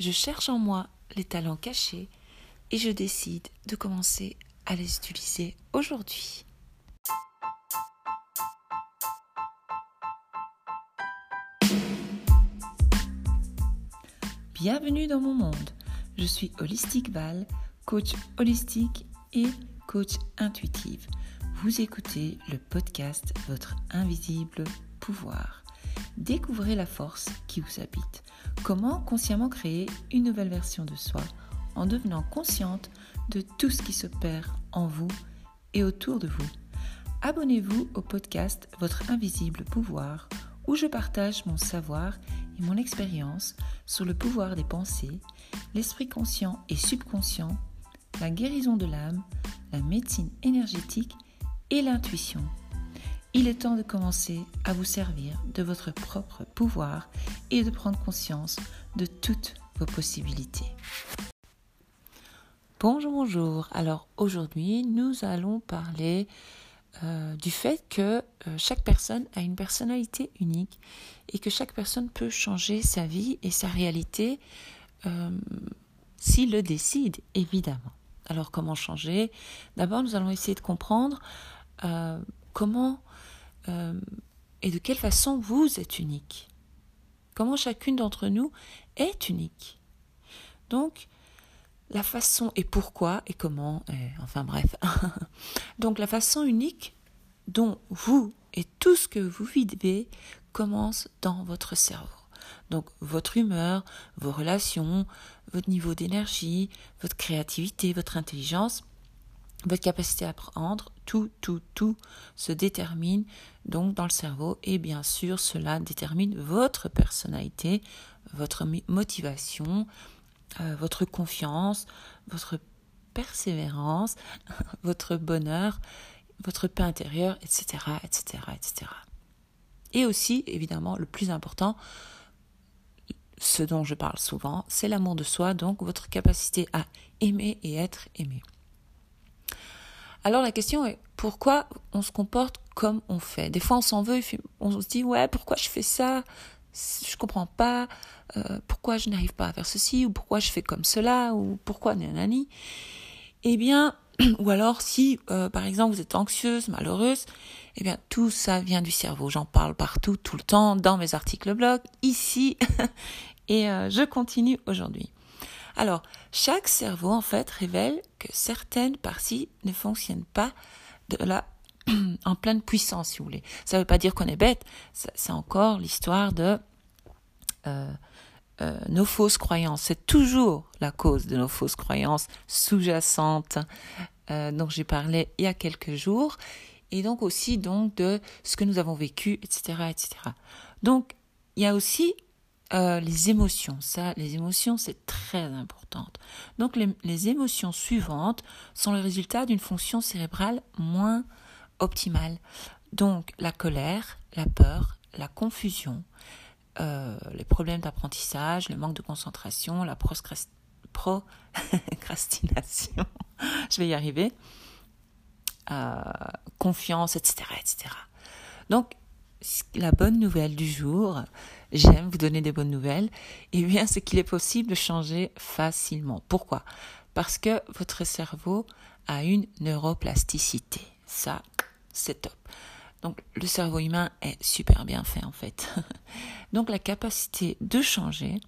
je cherche en moi les talents cachés et je décide de commencer à les utiliser aujourd'hui. Bienvenue dans mon monde. Je suis Holistique Val, coach holistique et coach intuitive. Vous écoutez le podcast Votre invisible pouvoir. Découvrez la force qui vous habite. Comment consciemment créer une nouvelle version de soi en devenant consciente de tout ce qui se perd en vous et autour de vous. Abonnez-vous au podcast Votre invisible pouvoir où je partage mon savoir et mon expérience sur le pouvoir des pensées, l'esprit conscient et subconscient, la guérison de l'âme, la médecine énergétique et l'intuition. Il est temps de commencer à vous servir de votre propre pouvoir et de prendre conscience de toutes vos possibilités. Bonjour, bonjour. Alors aujourd'hui, nous allons parler euh, du fait que euh, chaque personne a une personnalité unique et que chaque personne peut changer sa vie et sa réalité euh, s'il le décide, évidemment. Alors comment changer? D'abord, nous allons essayer de comprendre comment et de quelle façon vous êtes unique? Comment chacune d'entre nous est unique? Donc, la façon et pourquoi et comment, enfin bref. Donc la façon unique dont vous et tout ce que vous vivez commence dans votre cerveau. Donc votre humeur, vos relations, votre niveau d'énergie, votre créativité, votre intelligence, votre capacité à apprendre, tout, tout, tout se détermine donc dans le cerveau et bien sûr cela détermine votre personnalité, votre motivation, euh, votre confiance, votre persévérance, votre bonheur, votre paix intérieure, etc., etc., etc. Et aussi, évidemment, le plus important, ce dont je parle souvent, c'est l'amour de soi, donc votre capacité à aimer et être aimé. Alors la question est pourquoi on se comporte comme on fait? Des fois on s'en veut, on se dit ouais pourquoi je fais ça? Je comprends pas euh, pourquoi je n'arrive pas à faire ceci? Ou pourquoi je fais comme cela? Ou pourquoi nanani? Eh bien, ou alors si euh, par exemple vous êtes anxieuse, malheureuse, eh bien tout ça vient du cerveau. J'en parle partout, tout le temps, dans mes articles blog, ici, et euh, je continue aujourd'hui. Alors, chaque cerveau en fait révèle que certaines parties ne fonctionnent pas de la en pleine puissance, si vous voulez. Ça ne veut pas dire qu'on est bête, c'est encore l'histoire de euh, euh, nos fausses croyances. C'est toujours la cause de nos fausses croyances sous-jacentes euh, dont j'ai parlé il y a quelques jours, et donc aussi donc de ce que nous avons vécu, etc., etc. Donc il y a aussi les émotions. Ça, les émotions, c'est très important. Donc les, les, émotions suivantes sont le résultat d'une fonction cérébrale moins optimale. Donc la colère, la peur, la confusion, euh, les problèmes d'apprentissage, le manque de concentration, la procrastination, je vais y arriver, euh, confiance, etc., etc. Donc, la bonne nouvelle du jour, j'aime vous donner des bonnes nouvelles, et eh bien, c'est qu'il est possible de changer facilement. Pourquoi? Parce que votre cerveau a une neuroplasticité. Ça, c'est top. Donc le cerveau humain est super bien fait en fait. Donc la capacité de changer,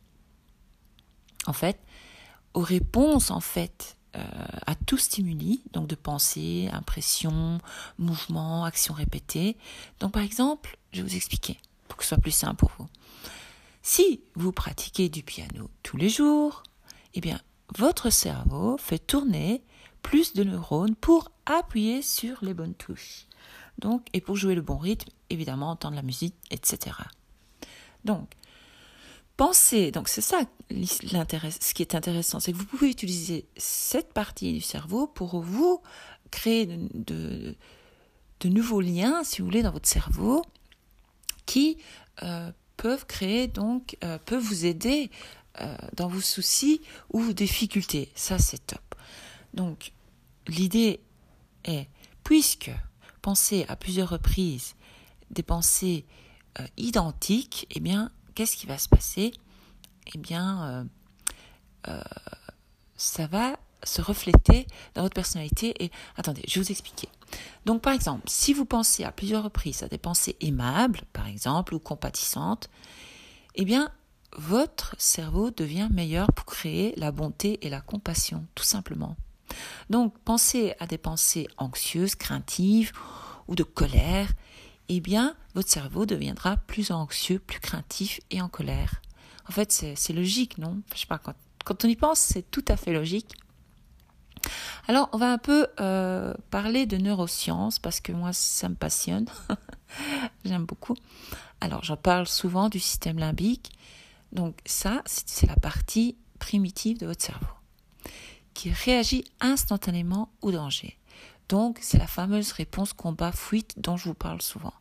en fait, aux réponses en fait euh, à tout stimuli, donc de pensée, impression, mouvement, action répétée. Donc par exemple, je vais vous expliquer pour que ce soit plus simple pour vous. Si vous pratiquez du piano tous les jours, eh bien votre cerveau fait tourner plus de neurones pour appuyer sur les bonnes touches. Donc, et pour jouer le bon rythme, évidemment, entendre la musique, etc. Donc, pensez, donc c'est ça ce qui est intéressant, c'est que vous pouvez utiliser cette partie du cerveau pour vous créer de, de, nouveaux liens, si vous voulez, dans votre cerveau, qui euh, peuvent créer, donc, euh, peuvent vous aider euh, dans vos soucis ou vos difficultés. Ça, c'est top. Donc, l'idée est, puisque penser à plusieurs reprises des pensées identiques, eh bien, qu'est-ce qui va se passer? Eh bien, ça va se refléter dans votre personnalité. Et attendez, je vais vous expliquer. Donc, par exemple, si vous pensez à plusieurs reprises à des pensées aimables, par exemple, ou compatissantes, eh bien, votre cerveau devient meilleur pour créer la bonté et la compassion, tout simplement. Donc, pensez à des pensées anxieuses, craintives ou de colère, eh bien, votre cerveau deviendra plus anxieux, plus craintif et en colère. En fait, c'est logique, non? Je sais pas, quand, quand on y pense, c'est tout à fait logique. Alors, on va un peu euh, parler de neurosciences parce que moi, ça me passionne. J'aime beaucoup. Alors, j'en parle souvent du système limbique. Donc, ça, c'est la partie primitive de votre cerveau qui réagit instantanément au danger. Donc, c'est la fameuse réponse combat-fuite dont je vous parle souvent.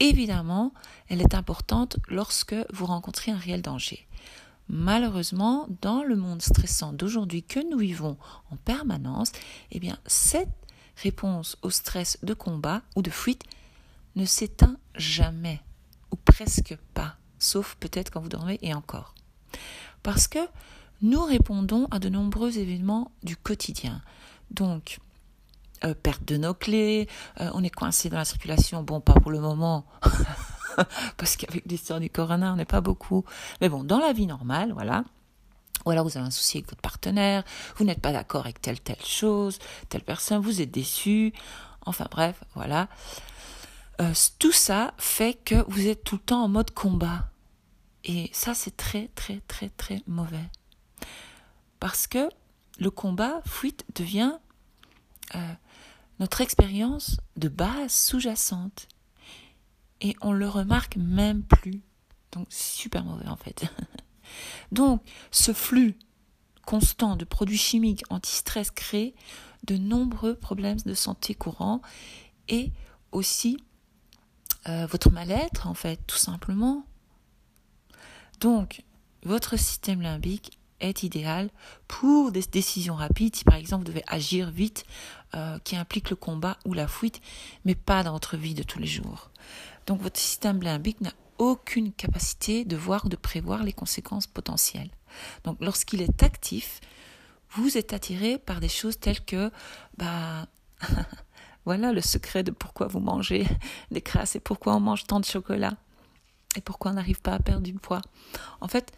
Évidemment, elle est importante lorsque vous rencontrez un réel danger. Malheureusement, dans le monde stressant d'aujourd'hui que nous vivons en permanence, eh bien, cette réponse au stress de combat ou de fuite ne s'éteint jamais, ou presque pas, sauf peut-être quand vous dormez et encore. Parce que nous répondons à de nombreux événements du quotidien. Donc, euh, perte de nos clés, euh, on est coincé dans la circulation, bon, pas pour le moment, parce qu'avec l'histoire du corona, on n'est pas beaucoup. Mais bon, dans la vie normale, voilà. Ou alors vous avez un souci avec votre partenaire, vous n'êtes pas d'accord avec telle telle chose, telle personne, vous êtes déçu. Enfin bref, voilà. Euh, tout ça fait que vous êtes tout le temps en mode combat. Et ça, c'est très, très, très, très mauvais. Parce que le combat, fuite, devient euh, notre expérience de base sous-jacente et on le remarque même plus. Donc super mauvais en fait. Donc ce flux constant de produits chimiques anti-stress crée de nombreux problèmes de santé courants et aussi euh, votre mal-être en fait tout simplement. Donc votre système limbique est idéal pour des décisions rapides, si par exemple vous devez agir vite, euh, qui implique le combat ou la fuite, mais pas dans votre vie de tous les jours. Donc votre système limbique n'a aucune capacité de voir ou de prévoir les conséquences potentielles. Donc lorsqu'il est actif, vous êtes attiré par des choses telles que, bah, voilà le secret de pourquoi vous mangez des crasses et pourquoi on mange tant de chocolat et pourquoi on n'arrive pas à perdre du poids. En fait,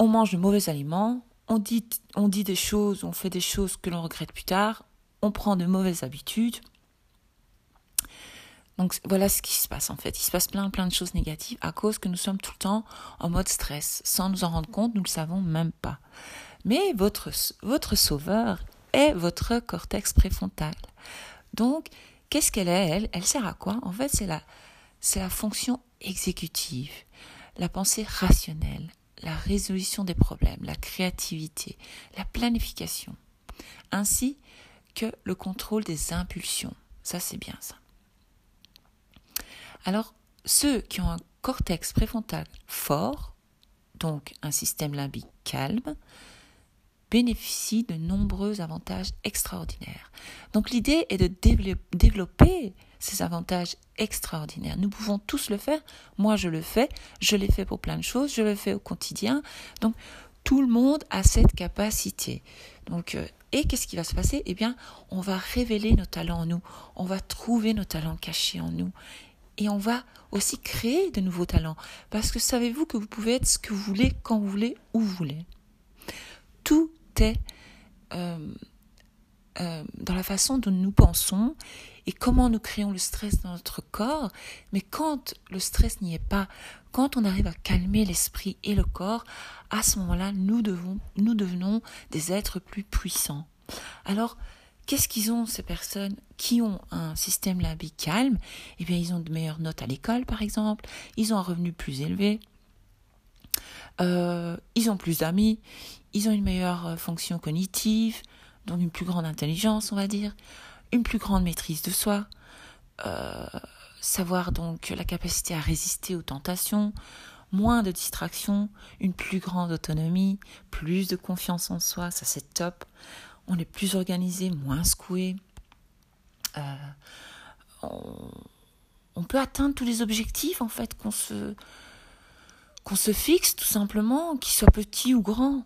on mange de mauvais aliments, on dit, on dit des choses, on fait des choses que l'on regrette plus tard, on prend de mauvaises habitudes, donc voilà ce qui se passe en fait. Il se passe plein plein de choses négatives à cause que nous sommes tout le temps en mode stress. Sans nous en rendre compte, nous ne le savons même pas. Mais votre, votre sauveur est votre cortex préfrontal. Donc, qu'est-ce qu'elle est, elle? Elle sert à quoi? En fait, c'est la, c'est la fonction exécutive, la pensée rationnelle, la résolution des problèmes, la créativité, la planification, ainsi que le contrôle des impulsions. Ça, c'est bien ça. Alors, ceux qui ont un cortex préfrontal fort, donc un système limbique calme, bénéficient de nombreux avantages extraordinaires. Donc l'idée est de développer ces avantages extraordinaires. Nous pouvons tous le faire. Moi, je le fais. Je l'ai fait pour plein de choses. Je le fais au quotidien. Donc, tout le monde a cette capacité. Donc, euh, et qu'est-ce qui va se passer? Eh bien, on va révéler nos talents en nous. On va trouver nos talents cachés en nous et on va aussi créer de nouveaux talents. Parce que savez-vous que vous pouvez être ce que vous voulez, quand vous voulez, où vous voulez. Tout est euh, euh, dans la façon dont nous pensons et comment nous créons le stress dans notre corps. Mais quand le stress n'y est pas, quand on arrive à calmer l'esprit et le corps, à ce moment-là, nous, devons, nous devenons des êtres plus puissants. Alors, Qu'est-ce qu'ils ont, ces personnes qui ont un système limbique calme? Eh bien, ils ont de meilleures notes à l'école, par exemple. Ils ont un revenu plus élevé. Euh, ils ont plus d'amis. Ils ont une meilleure euh, fonction cognitive, donc une plus grande intelligence, on va dire. Une plus grande maîtrise de soi. Euh, savoir donc la capacité à résister aux tentations, moins de distractions, une plus grande autonomie, plus de confiance en soi, ça c'est top on est plus organisé, moins secoué. Euh, on, peut atteindre tous les objectifs en fait qu'on se qu'on se fixe tout simplement, qu'ils soient petits ou grands.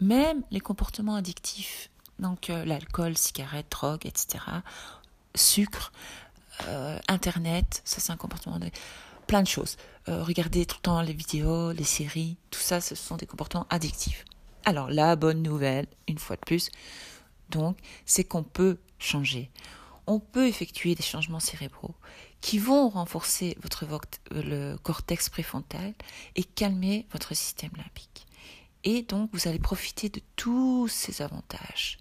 même les comportements addictifs, donc euh, l'alcool, cigarette, drogue, etc., sucre, euh, Internet, ça c'est un comportement de... plein de choses. Euh, regarder tout le temps les vidéos, les séries, tout ça, ce sont des comportements addictifs. Alors la bonne nouvelle, une fois de plus, donc, c'est qu'on peut changer. On peut effectuer des changements cérébraux qui vont renforcer votre le cortex préfrontal et calmer votre système limbique. Et donc, vous allez profiter de tous ces avantages.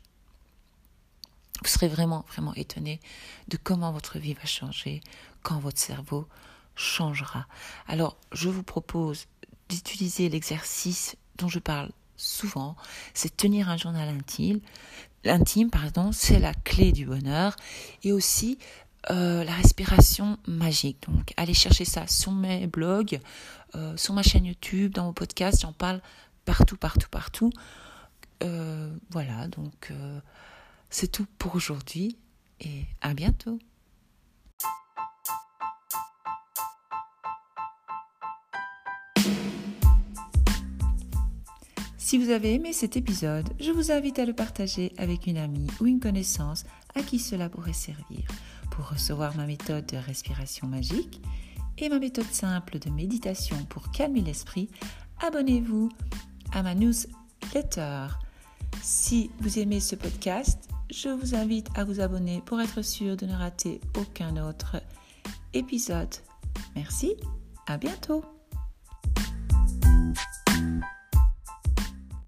Vous serez vraiment, vraiment étonné de comment votre vie va changer quand votre cerveau changera. Alors, je vous propose d'utiliser l'exercice dont je parle souvent, c'est tenir un journal intime. L'intime, pardon, c'est la clé du bonheur. Et aussi euh, la respiration magique. Donc, allez chercher ça sur mes blogs, euh, sur ma chaîne YouTube, dans mon podcast. J'en parle partout, partout, partout. Euh, voilà, donc c'est tout pour aujourd'hui et à bientôt. Si vous avez aimé cet épisode, je vous invite à le partager avec une amie ou une connaissance à qui cela pourrait servir. Pour recevoir ma méthode de respiration magique et ma méthode simple de méditation pour calmer l'esprit, abonnez-vous à ma newsletter. Si vous aimez ce podcast, je vous invite à vous abonner pour être sûr de ne rater aucun autre épisode. Merci, à bientôt